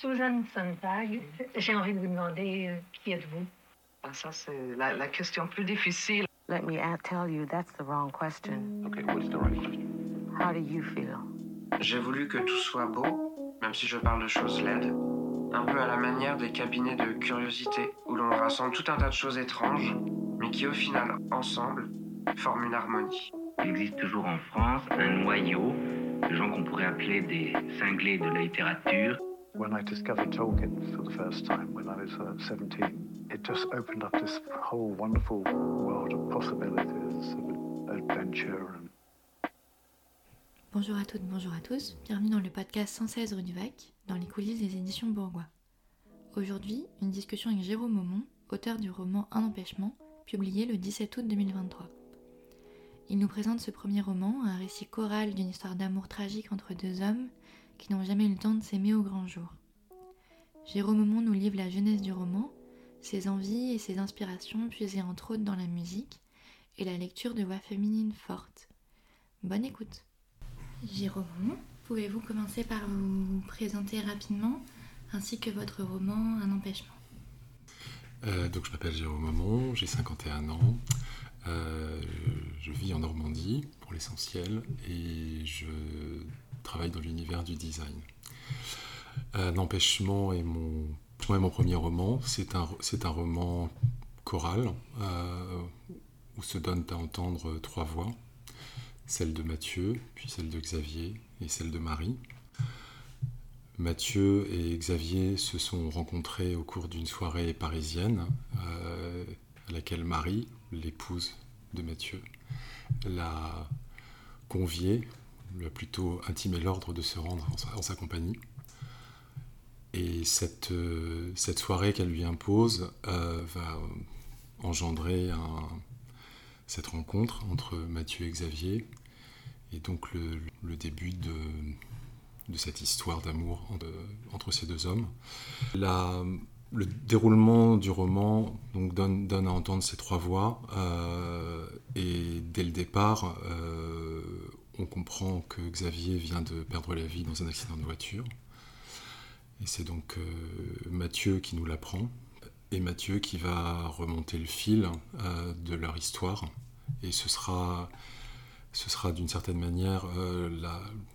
Susan Sontag, j'ai envie de vous demander euh, qui êtes-vous? Ah, ça, c'est la, la question plus difficile. Let me tell you, that's the wrong question. Okay, what's the right question? How do you feel? J'ai voulu que tout soit beau, même si je parle de choses laides. Un peu à la manière des cabinets de curiosité, où l'on rassemble tout un tas de choses étranges, mais qui au final, ensemble, forment une harmonie. Il existe toujours en France un noyau de gens qu'on pourrait appeler des cinglés de la littérature. When I discovered Tolkien for the first time when I was uh, 17, it just opened up this whole wonderful world of possibilities, of adventure and Bonjour à toutes, bonjour à tous, bienvenue dans le podcast 116 rue du Vac, dans les coulisses des éditions Bourgois. Aujourd'hui, une discussion avec Jérôme Aumont, auteur du roman Un empêchement, publié le 17 août 2023. Il nous présente ce premier roman, un récit choral d'une histoire d'amour tragique entre deux hommes qui n'ont jamais eu le temps de s'aimer au grand jour. Jérôme Aumont nous livre la jeunesse du roman, ses envies et ses inspirations puisées entre autres dans la musique et la lecture de voix féminines fortes. Bonne écoute Jérôme, pouvez-vous commencer par vous présenter rapidement, ainsi que votre roman Un empêchement? Euh, donc je m'appelle Jérôme Aumont, j'ai 51 ans, Euh, je vis en Normandie pour l'essentiel et je travaille dans l'univers du design. Un empêchement est mon, mon premier roman, c'est un, un roman choral euh, où se donnent à entendre trois voix, celle de Mathieu, puis celle de Xavier et celle de Marie. Mathieu et Xavier se sont rencontrés au cours d'une soirée parisienne euh, à laquelle Marie, l'épouse de Mathieu, l'a convié, lui a plutôt intimé l'ordre de se rendre en sa, compagnie. Et cette, euh, cette soirée qu'elle lui impose euh, va engendrer cette rencontre entre Mathieu et Xavier, et donc le, début de, de cette histoire d'amour entre, ces deux hommes. Le déroulement du roman donc, donne, donne à entendre ces trois voix, euh, et dès le départ, on comprend que Xavier vient de perdre la vie dans un accident de voiture. Et c'est donc euh, Mathieu qui nous l'apprend, et Mathieu qui va remonter le fil euh, de leur histoire. Et ce sera, d'une certaine manière euh,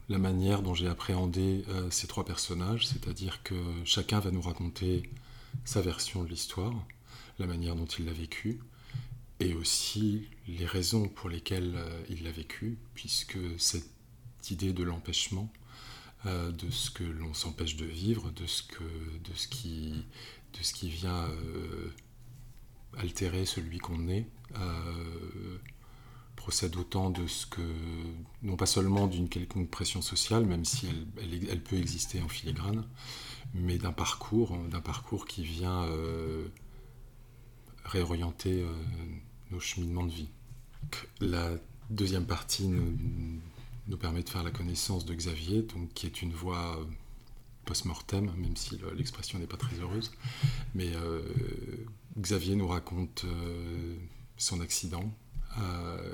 la, manière dont j'ai appréhendé ces trois personnages, c'est-à-dire que chacun va nous raconter sa version de l'histoire, la manière dont il l'a vécue, et aussi les raisons pour lesquelles euh, il l'a vécu, puisque cette idée de l'empêchement, euh, de ce que l'on s'empêche de vivre, de ce, que, de ce, qui, de ce qui vient euh, altérer celui qu'on est, procède autant de ce que, non pas seulement d'une quelconque pression sociale, même si elle, elle- elle peut exister en filigrane, mais d'un parcours, d'un parcours qui vient réorienter nos cheminements de vie. La deuxième partie nous, permet de faire la connaissance de Xavier, donc, qui est une voix euh, post-mortem, même si le- l'expression n'est pas très heureuse. Mais euh, Xavier nous raconte euh, son accident,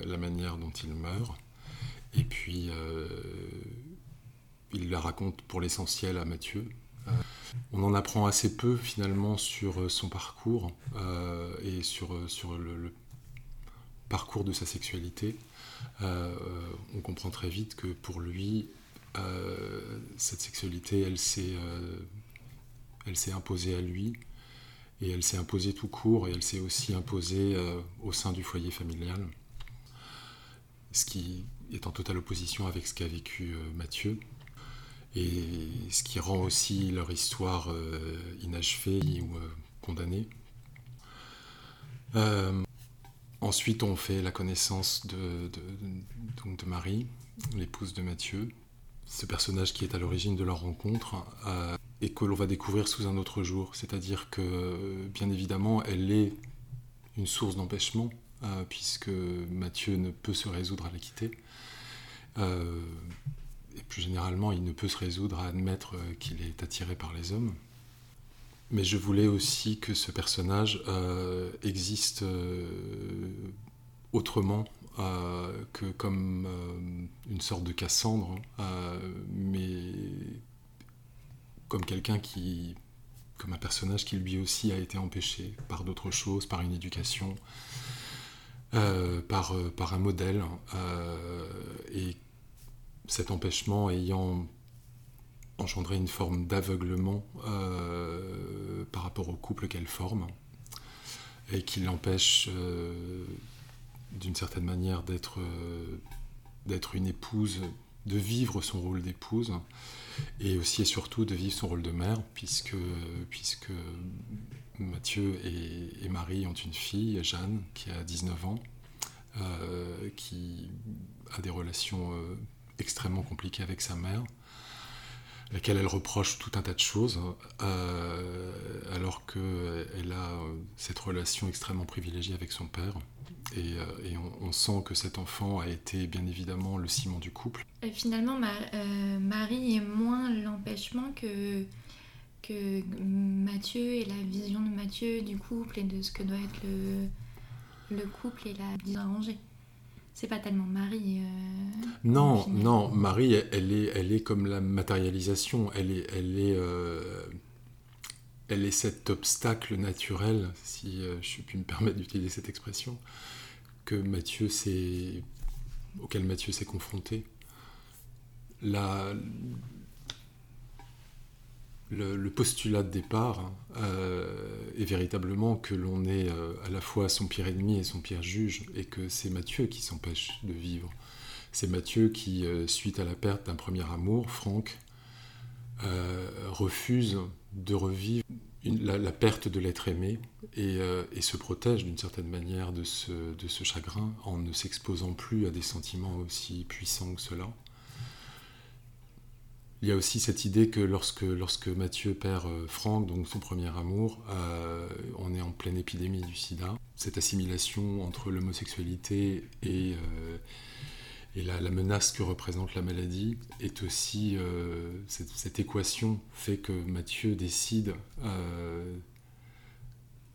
la manière dont il meurt, et puis il la raconte pour l'essentiel à Mathieu. On en apprend assez peu finalement sur son parcours et sur, sur le parcours de sa sexualité. Euh, on comprend très vite que pour lui, euh, cette sexualité, elle s'est, euh, imposée à lui et elle s'est imposée tout court et elle s'est aussi imposée euh, au sein du foyer familial, ce qui est en totale opposition avec ce qu'a vécu euh, Mathieu et ce qui rend aussi leur histoire euh, inachevée ou euh, condamnée. Euh, ensuite, on fait la connaissance de, Marie, l'épouse de Mathieu, ce personnage qui est à l'origine de leur rencontre euh, et que l'on va découvrir sous un autre jour. C'est-à-dire que, bien évidemment, elle est une source d'empêchement, euh, puisque Mathieu ne peut se résoudre à la quitter. Euh, et plus généralement, il ne peut se résoudre à admettre qu'il est attiré par les hommes. Mais je voulais aussi que ce personnage euh, existe euh, autrement euh, que comme une sorte de Cassandre, mais comme quelqu'un qui, comme un personnage qui lui aussi a été empêché par d'autres choses, par une éducation, par, par un modèle, et cet empêchement ayant engendré une forme d'aveuglement par rapport au couple qu'elle forme, et qui l'empêche d'une certaine manière d'être d'être une épouse, de vivre son rôle d'épouse, et aussi et surtout de vivre son rôle de mère, puisque, Mathieu et, Marie ont une fille, Jeanne, qui a 19 ans, euh, qui a des relations euh, extrêmement compliquées avec sa mère, laquelle elle reproche tout un tas de choses, euh, alors qu'elle a cette relation extrêmement privilégiée avec son père. Et, on, sent que cet enfant a été bien évidemment le ciment du couple. Finalement, Marie est moins l'empêchement que, que Mathieu et la vision de Mathieu du couple et de ce que doit être le, le couple et la vie arrangée. C'est pas tellement Marie. Euh, non, non, Marie, elle est, elle est comme la matérialisation. Elle est, elle est, euh, elle est cet obstacle naturel, si euh, je puis me permettre d'utiliser cette expression, que Mathieu auquel Mathieu s'est confronté. La, le, postulat de départ euh, est véritablement que l'on est euh, à la fois son pire ennemi et son pire juge, et que c'est Mathieu qui s'empêche de vivre. C'est Mathieu qui, euh, suite à la perte d'un premier amour, Franck, refuse de revivre la, perte de l'être aimé et, se protège d'une certaine manière de ce chagrin en ne s'exposant plus à des sentiments aussi puissants que cela. Il y a aussi cette idée que lorsque, lorsque Mathieu perd euh, Franck, donc son premier amour, euh, on est en pleine épidémie du sida. Cette assimilation entre l'homosexualité et, euh, la, menace que représente la maladie est aussi. Cette, équation fait que Mathieu décide,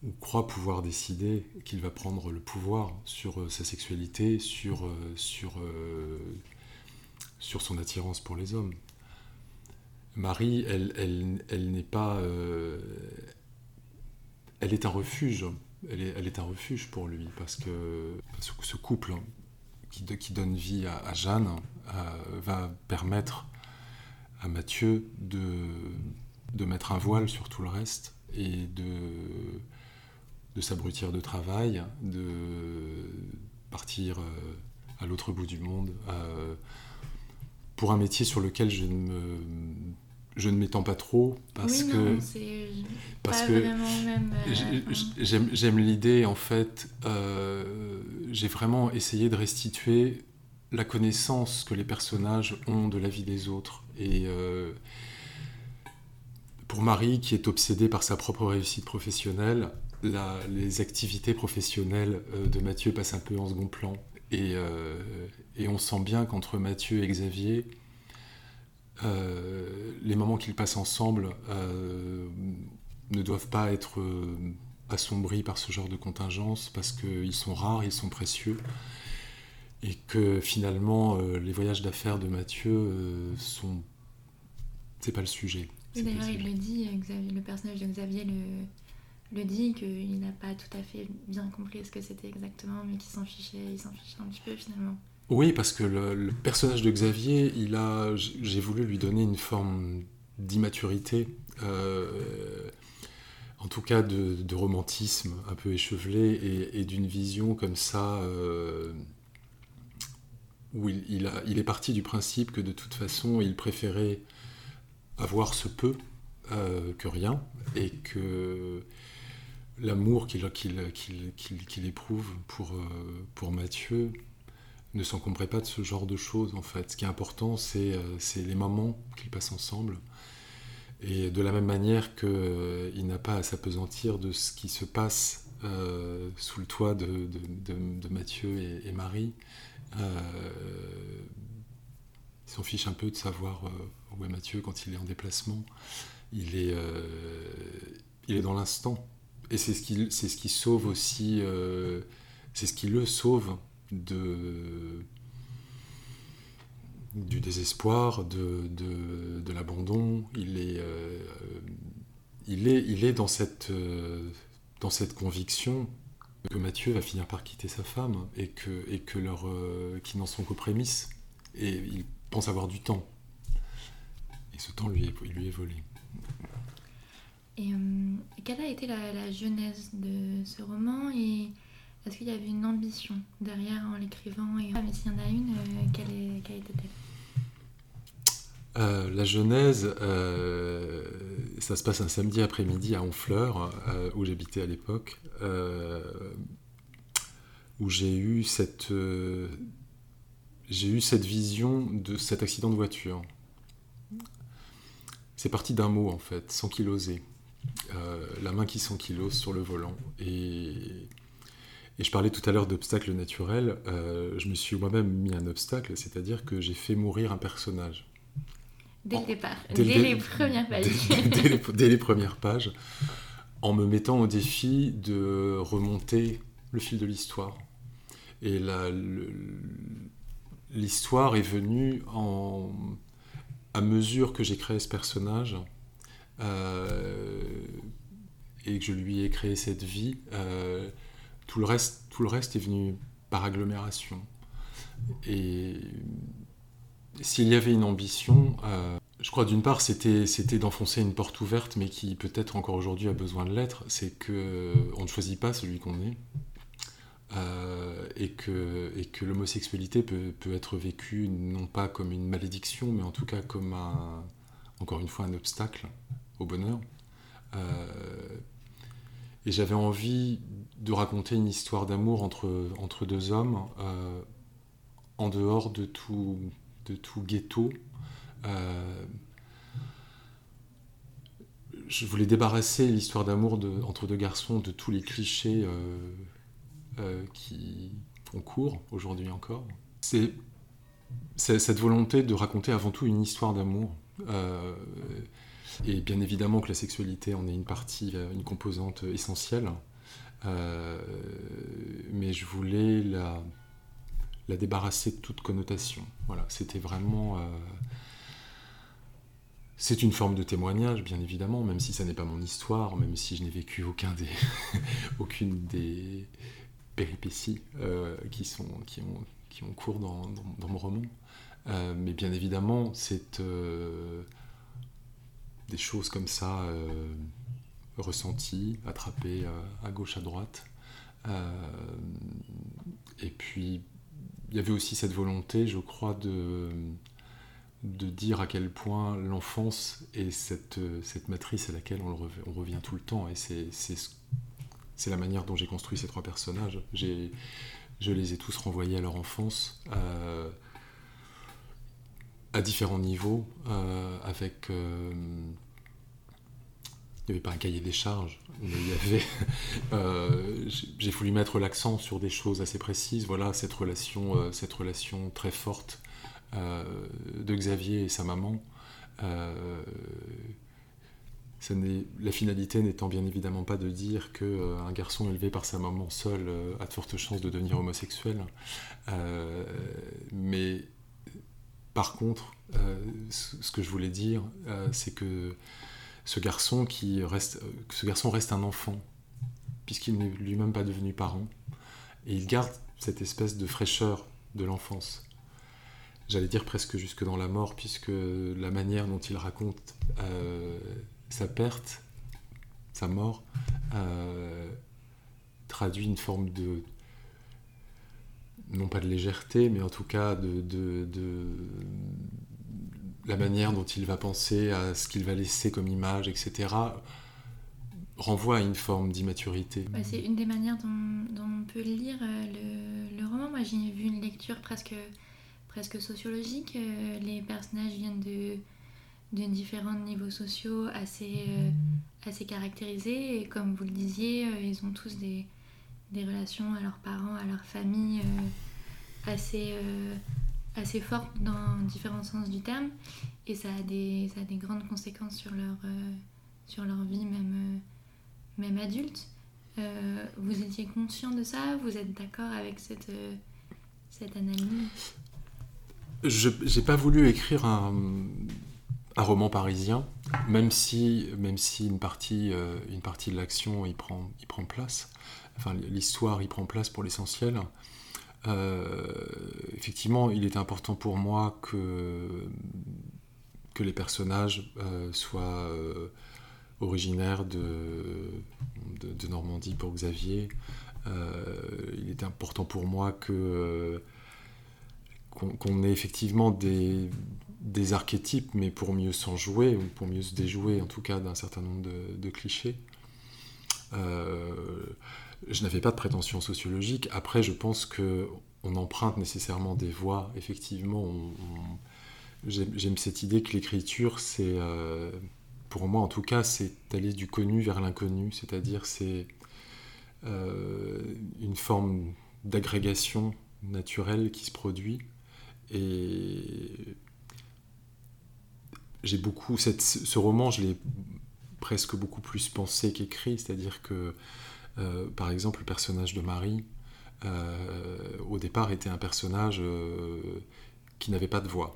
ou croit pouvoir décider, qu'il va prendre le pouvoir sur sa sexualité, sur son attirance pour les hommes. Marie, elle, elle, n'est pas. Euh, elle est un refuge. Elle est, elle un refuge pour lui, parce que ce, couple qui, donne vie à, Jeanne euh, va permettre à Mathieu de, de mettre un voile sur tout le reste et de, de s'abrutir de travail, de partir euh, à l'autre bout du monde pour un métier sur lequel je ne me je ne m'étends pas trop parce oui, que parce que euh, j'aime l'idée en fait euh, j'ai vraiment essayé de restituer la connaissance que les personnages ont de la vie des autres. Et euh, pour Marie qui est obsédée par sa propre réussite professionnelle les activités professionnelles de Mathieu passent un peu en second plan. Et, et on sent bien qu'entre Mathieu et Xavier les moments qu'ils passent ensemble euh, ne doivent pas être euh, assombris par ce genre de contingence parce qu'ils sont rares, ils sont précieux et que finalement les voyages d'affaires de Mathieu sont c'est pas le sujet. D'ailleurs, il le dit, le personnage de Xavier le, le dit, qu'il n'a pas tout à fait bien compris ce que c'était exactement, mais qu'il s'en fichait, il s'en fichait un petit peu finalement. Oui, parce que le, personnage de Xavier, il a, j'ai voulu lui donner une forme d'immaturité, euh, en tout cas de, romantisme un peu échevelé et, d'une vision comme ça, euh, où il, a, il, est parti du principe que de toute façon, il préférait avoir ce peu euh, que rien, et que l'amour qu'il éprouve pour, pour Mathieu ne s'encombrait pas de ce genre de choses en fait. Ce qui est important, c'est euh, les moments qu'ils passent ensemble. Et de la même manière qu'il euh, n'a pas à s'apesantir de ce qui se passe euh, sous le toit de, de, Mathieu et, Marie, il s'en fiche un peu de savoir où est Mathieu quand il est en déplacement. Il est, il est dans l'instant. Et c'est ce, qui, ce qui sauve aussi, c'est ce qui le sauve de, du désespoir, de, de, de l'abandon. Il est, euh, il, est, il est dans cette, euh, dans cette conviction que Mathieu va finir par quitter sa femme et que, et que leur, euh, n'en sont qu'aux prémices. Et il pense avoir du temps. Et ce temps lui est, lui est volé. Et euh, quelle a été la, la genèse de ce roman et est-ce qu'il y avait une ambition derrière en l'écrivant ah, Mais s'il y en a une, euh, quelle, est, quelle était-elle? Euh, la genèse, euh, ça se passe un samedi après-midi à Honfleur, où j'habitais à l'époque, où j'ai eu cette, vision de cet accident de voiture. C'est parti d'un mot en fait, s'ankyloser. Euh, la main qui s'ankylose sur le volant. Et, et je parlais tout à l'heure d'obstacles naturels. euh, je me suis moi-même mis un obstacle, c'est-à-dire que j'ai fait mourir un personnage. Dès le départ, dès dès, le- les premières pages. dès, les, dès les premières pages, en me mettant au défi de remonter le fil de l'histoire. Et l'histoire est venue en, à mesure que j'ai créé ce personnage euh, et que je lui ai créé cette vie. euh, tout, le reste, est venu par agglomération. Et s'il y avait une ambition, euh, je crois d'une part c'était d'enfoncer une porte ouverte, mais qui peut-être encore aujourd'hui a besoin de l'être, c'est que on ne choisit pas celui qu'on est. Euh, et que, l'homosexualité peut, être vécue non pas comme une malédiction, mais en tout cas comme encore une fois un obstacle au bonheur. Euh, et j'avais envie de raconter une histoire d'amour entre, entre deux hommes euh, en dehors de tout, de tout ghetto. Euh, je voulais débarrasser l'histoire d'amour entre deux garçons de tous les clichés euh, qui font cours aujourd'hui encore. C'est cette volonté de raconter avant tout une histoire d'amour. Et bien évidemment que la sexualité en est une partie, euh, une composante essentielle. Euh, mais je voulais la, la débarrasser de toute connotation. Voilà, c'était vraiment. euh, c'est une forme de témoignage, bien évidemment, même si ça n'est pas mon histoire, même si je n'ai vécu des, aucune des péripéties euh, qui, sont, qui, ont, qui ont cours dans, dans- dans mon roman. Euh, mais bien évidemment, c'est euh, des choses comme ça euh, ressenties, attrapées euh, à gauche, à droite. Euh, et puis, il y avait aussi cette volonté, je crois, de, de dire à quel point l'enfance est cette, cette matrice à laquelle on, revient tout le temps. Et c'est c'est ce- c'est la manière dont j'ai construit ces trois personnages. Je les ai tous renvoyés à leur enfance. À différents niveaux, euh, avec... euh, il n'y avait pas un cahier des charges, mais il y avait... euh, j'ai- voulu mettre l'accent sur des choses assez précises. Voilà, cette relation, cette relation très forte de Xavier et sa maman. La finalité n'étant bien évidemment pas de dire qu'un garçon élevé par sa maman seul euh, a de fortes chances de devenir homosexuel. Mais par contre, euh, ce que je voulais dire, euh, c'est que ce garçon, qui reste, euh, ce garçon reste un enfant, puisqu'il n'est lui-même pas devenu parent, et il garde cette espèce de fraîcheur de l'enfance. J'allais dire presque jusque dans la mort, puisque la manière dont il raconte sa perte, sa mort, traduit une forme de, non pas de légèreté, mais en tout cas de, de- de la manière dont il va penser à ce qu'il va laisser comme image, etc., renvoie à une forme d'immaturité. C'est une des manières dont, dont on peut lire euh, le, le roman. Moi, j'ai vu une lecture presque, presque sociologique. Euh, les personnages viennent de, de différents niveaux sociaux assez, euh, assez caractérisés. Et comme vous le disiez, ils ont tous des, des relations à leurs parents, à leur famille assez, euh, assez fortes dans différents sens du terme. Et ça a des, ça a des grandes conséquences sur leur, euh, sur leur vie, même, euh, même adulte. Vous étiez conscient de ça? Vous êtes d'accord avec cette, cette analyse? Je n'ai pas voulu écrire un, un, roman parisien, même si, même si une, partie, une partie de l'action y prend, y prend place. Enfin, l'histoire y prend place pour l'essentiel. Euh, effectivement, il est important pour moi que, les personnages euh, soient euh, originaires de, Normandie pour Xavier. il est important pour moi que qu'on ait effectivement des, archétypes, mais pour mieux s'en jouer, ou pour mieux se déjouer en tout cas d'un certain nombre de, clichés. Je n'avais pas de prétention sociologique. Après, je pense que on emprunte nécessairement des voies. Effectivement, j'aime cette idée que l'écriture, c'est, euh, pour moi en tout cas, c'est aller du connu vers l'inconnu. C'est-à-dire, c'est euh, une forme d'agrégation naturelle qui se produit. Et j'ai beaucoup ce roman, je l'ai presque beaucoup plus pensé qu'écrit. C'est-à-dire que euh, par exemple, le personnage de Marie, euh, au départ, était un personnage euh, qui n'avait pas de voix.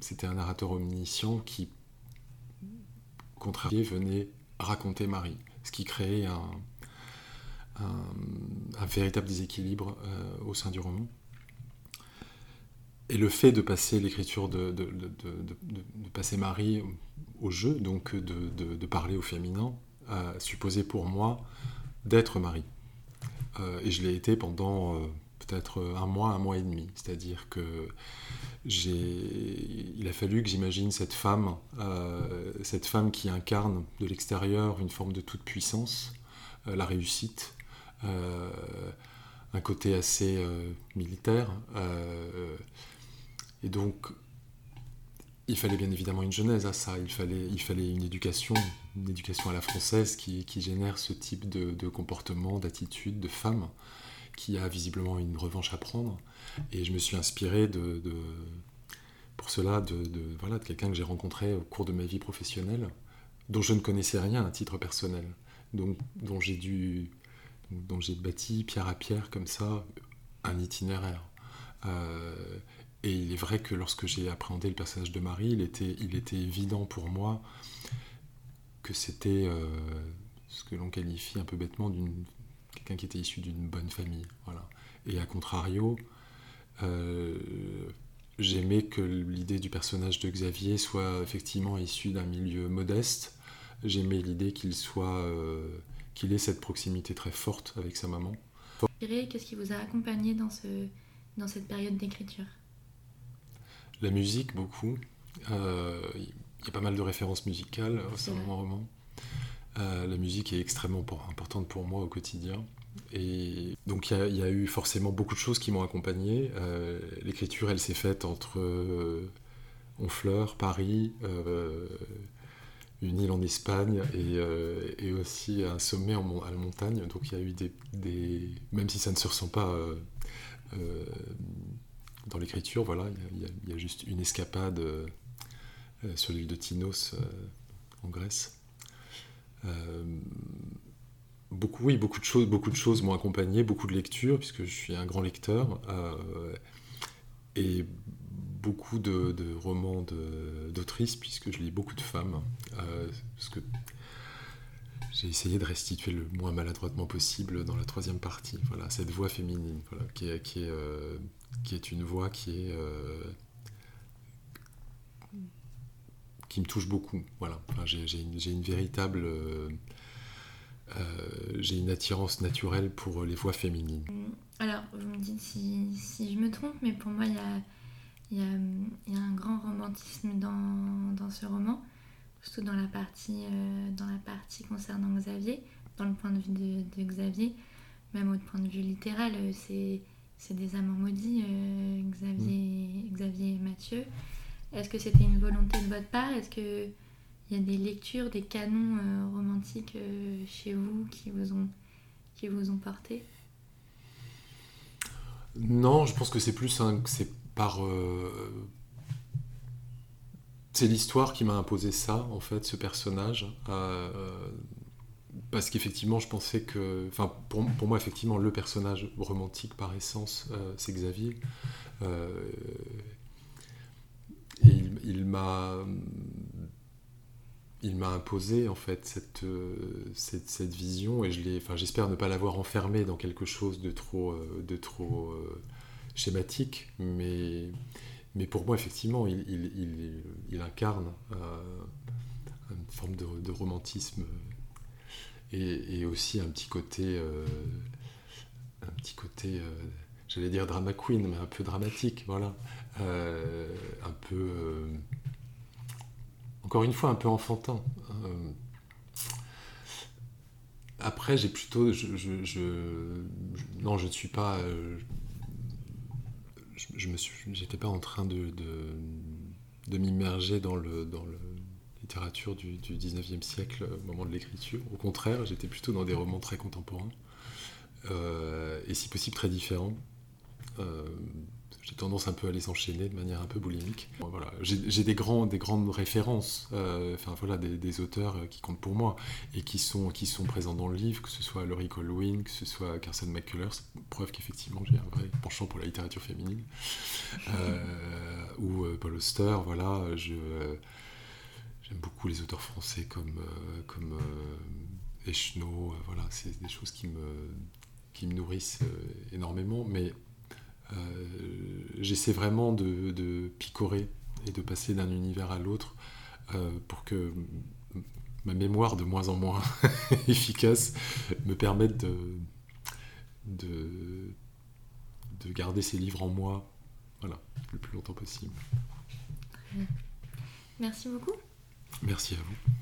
C'était un narrateur omniscient qui, contrarié, venait raconter Marie, ce qui créait un, véritable déséquilibre euh, au sein du roman. Et le fait de passer l'écriture de, passer Marie au jeu, donc de, parler au féminin, a supposé pour moi d'être Marie. Euh, et je l'ai été pendant euh, peut-être un mois, un mois et demi. C'est-à-dire que j'ai, il a fallu que j'imagine cette femme, euh, cette femme qui incarne de l'extérieur une forme de toute puissance, euh, la réussite, euh, un côté assez euh, militaire. et donc, il fallait bien évidemment une genèse à ça, il fallait, il fallait une éducation, une éducation à la française qui, qui génère ce type de, comportement, d'attitude de femme qui a visiblement une revanche à prendre. Et je me suis inspiré de, pour cela de, de voilà, de quelqu'un que j'ai rencontré au cours de ma vie professionnelle, dont je ne connaissais rien à titre personnel, donc, dont j'ai dû, dont j'ai bâti pierre à pierre comme ça un itinéraire. Euh, et il est vrai que lorsque j'ai appréhendé le personnage de Marie, il était, il était évident pour moi que c'était euh, ce que l'on qualifie un peu bêtement d'une quelqu'un qui était issu d'une bonne famille. Voilà. Et à contrario, euh, j'aimais que l'idée du personnage de Xavier soit effectivement issu d'un milieu modeste. J'aimais l'idée qu'il soit, euh, qu'il ait cette proximité très forte avec sa maman. Qu'est-ce qui vous a accompagné dans, ce, dans cette période d'écriture? La musique, beaucoup. Il euh, y a pas mal de références musicales au sein de mon roman. Euh, la musique est extrêmement importante pour moi au quotidien. Et donc il y, y, a eu forcément beaucoup de choses qui m'ont accompagné. Euh, L'écriture, elle s'est faite entre euh, Honfleur, Paris, une île en Espagne et, et, aussi un sommet en, à la montagne. Donc il y a eu des, des, Même si ça ne se ressent pas dans l'écriture, voilà, il y, a juste une escapade euh, sur l'île de Tinos euh, en Grèce. Euh, beaucoup, oui, beaucoup de choses, beaucoup de choses m'ont accompagné, beaucoup de lectures, puisque je suis un grand lecteur, et beaucoup de, romans d'autrices, puisque je lis beaucoup de femmes, parce que j'ai essayé de restituer le moins maladroitement possible dans la troisième partie. Voilà, cette voix féminine, voilà, qui est, qui est, euh, qui est une voix qui est euh, qui me touche beaucoup. Voilà, enfin, j'ai une, véritable euh, j'ai une attirance naturelle pour les voix féminines. Alors, vous me dites si, je me trompe, mais pour moi, il y a, y, y a un grand romantisme dans, dans ce roman surtout dans la partie, euh, dans la partie concernant Xavier, dans le point de vue de, de Xavier, même au point de vue littéral, euh, c'est, c'est des amants maudits, euh, Xavier, mmh. Xavier et Mathieu. Est-ce que c'était une volonté de votre part? Est-ce qu'il y a des lectures, des canons euh, romantiques euh, chez vous qui vous ont, qui vous ont porté? Non, je pense que c'est plus un, c'est par c'est l'histoire qui m'a imposé ça, en fait, ce personnage. Parce qu'effectivement, je pensais que. Enfin, pour, moi, effectivement, le personnage romantique par essence, euh, c'est Xavier. Euh, il, il m'a il m'a imposé en fait cette, euh, cette, cette, vision et je l'ai, enfin, j'espère ne pas l'avoir enfermé dans quelque chose de trop, de trop schématique, mais, mais pour moi effectivement il, il, incarne une forme de romantisme et, aussi un petit côté, un petit côté, j'allais dire drama queen, mais un peu dramatique, voilà, un peu encore une fois un peu enfantin. Euh, après, j'ai plutôt, non, je ne suis pas, euh, je, je, me suis, j'étais pas en train de, de, de m'immerger dans le, dans le littérature du, du 19e siècle au moment de l'écriture. Au contraire, j'étais plutôt dans des romans très contemporains euh, et si possible très différents. Euh, j'ai tendance un peu à les enchaîner de manière un peu boulimique. Voilà, j'ai des, grands, des grandes références, euh, enfin voilà, des, auteurs qui comptent pour moi et qui sont, qui sont présents dans le livre, que ce soit Laurie Colwyn, que ce soit Carson McCullers, preuve qu'effectivement j'ai un vrai penchant pour la littérature féminine, ou Paul Auster, voilà, je, j'aime beaucoup les auteurs français comme, euh, comme euh, Echno, voilà, c'est des choses qui me, qui me nourrissent énormément, mais euh, j'essaie vraiment de, picorer et de passer d'un univers à l'autre euh, pour que ma mémoire de moins en moins efficace me permette de, de, de, garder ces livres en moi voilà, le plus longtemps possible. Merci beaucoup. Merci à vous.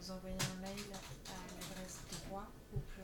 Nous envoyer un mail à l'adresse droit ou